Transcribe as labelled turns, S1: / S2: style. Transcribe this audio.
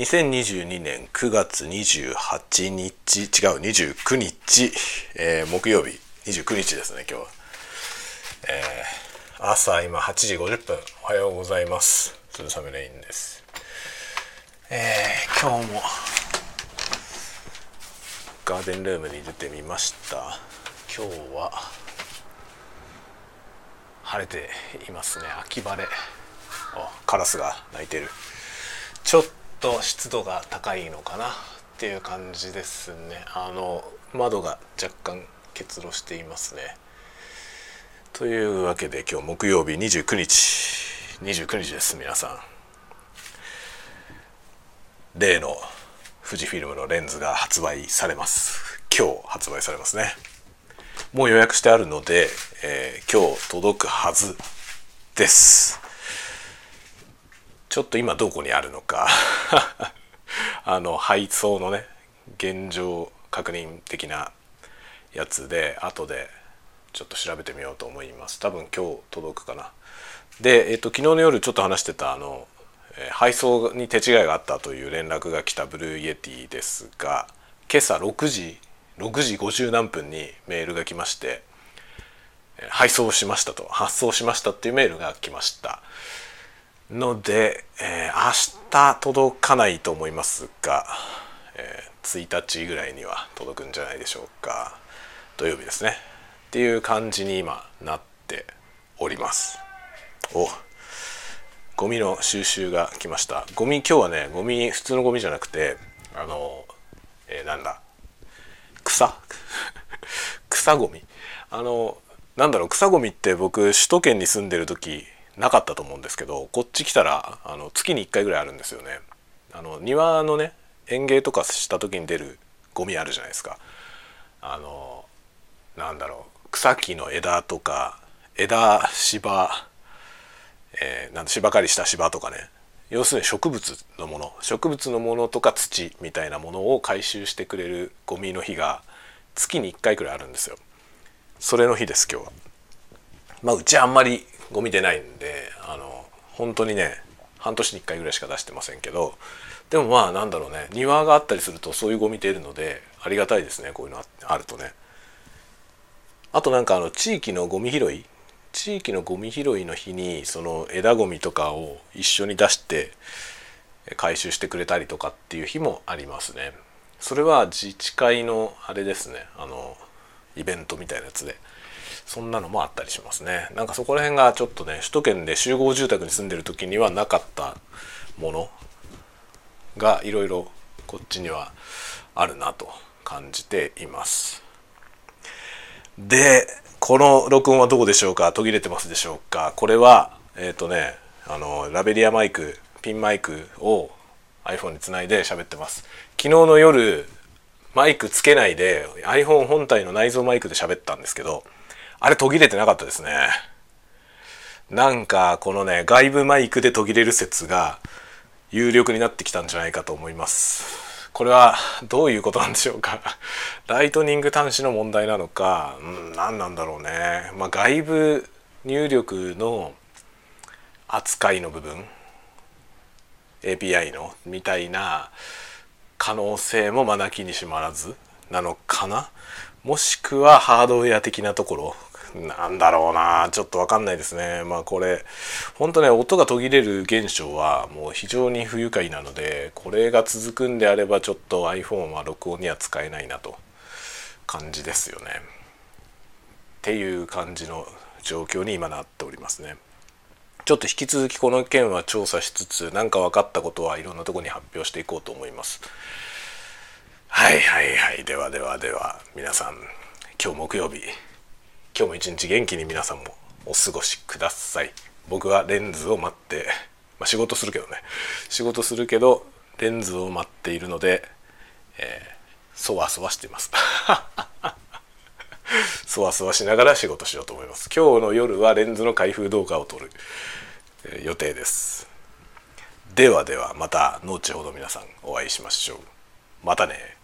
S1: 2022年9月28日違う29日、えー、木曜日。29日ですね今日は、えー、朝今8時50分。おはようございます。鶴雨レインです。えー、今日もガーデンルームに出てみました。今日は晴れていますね。秋晴れ。あカラスが鳴いてる。ちょっと湿度が高いのかなっていう感じですね。あの窓が若干結露していますね。というわけで今日木曜日29日。29日です皆さん。例の富士フィルムのレンズが発売されます。今日発売されますね。もう予約してあるので、えー、今日届くはずです。ちょっと今どこにあるのか。あの配送のね現状確認的なやつで後でちょっと調べてみようと思います。多分今日届くかな。で、えっと、昨日の夜ちょっと話してたあの、配送に手違いがあったという連絡が来たブルーイエティですが今朝6時6時50何分にメールが来まして配送しましたと発送しましたっていうメールが来ました。ので、えー、明日届かないと思いますが、えー、1日ぐらいには届くんじゃないでしょうか。土曜日ですね。っていう感じに今なっております。おゴミの収集が来ました。ゴミ今日はねゴミ普通のゴミじゃなくてあの、えー、なんだ草？草ゴミ？あのなんだろう草ゴミって僕首都圏に住んでる時なかったと思うんですけどこっち来たらあの月に1回ぐらいあるんですよね。あの庭のね園芸とかした時に出るゴミあるじゃないですか。あのなんだろう草木の枝とか枝芝、えー、なん芝刈りした芝とかね要するに植物のもの植物のものとか土みたいなものを回収してくれるゴミの日が月に1回くらいあるんですよ。それの日です今日は。まあうちあんまりゴミ出ないんであの本当にね半年に1回ぐらいしか出してませんけどでもまあなんだろうね庭があったりするとそういうゴミ出るのでありがたいですねこういうのあるとね。あとなんかあの地域のゴミ拾い地域のゴミ拾いの日にその枝ゴミとかを一緒に出して回収してくれたりとかっていう日もありますね。それは自治会のあれですねあのイベントみたいなやつでそんなのもあったりしますね。なんかそこら辺がちょっとね首都圏で集合住宅に住んでる時にはなかったものがいろいろこっちにはあるなと感じています。でこの録音はどうでしょうか？途切れてますでしょうか？これはえっ、ー、とねあのラベリアマイクピンマイクを iPhone につないで喋ってます。昨日の夜マイクつけないで iPhone 本体の内蔵マイクで喋ったんですけどあれ途切れてなかったですね。なんかこのね外部マイクで途切れる説が有力になってきたんじゃないかと思います。これはどういうことなんでしょうか。ライトニング端子の問題なのか、うん、何なんだろうね。まあ、外部入力の扱いの部分 API のみたいな可能性もまなきにしまらずなのかなもしくはハードウェア的なところなんだろうなちょっと分かんないですね。まあこれ本当ね音が途切れる現象はもう非常に不愉快なのでこれが続くんであればちょっと iPhone は録音には使えないなと感じですよね。っていう感じの状況に今なっておりますね。ちょっと引き続きこの件は調査しつつ何か分かったことはいろんなとこに発表していこうと思います。はいはいはい。ではではでは皆さん今日木曜日今日も一日元気に皆さんもお過ごしください。僕はレンズを待って、まあ、仕事するけどね。仕事するけどレンズを待っているので、えー、そわそわしています。そわそわしながら仕事しようと思います。今日の夜はレンズの開封動画を撮る、予定です。ではではまた後ほど皆さんお会いしましょう。またね。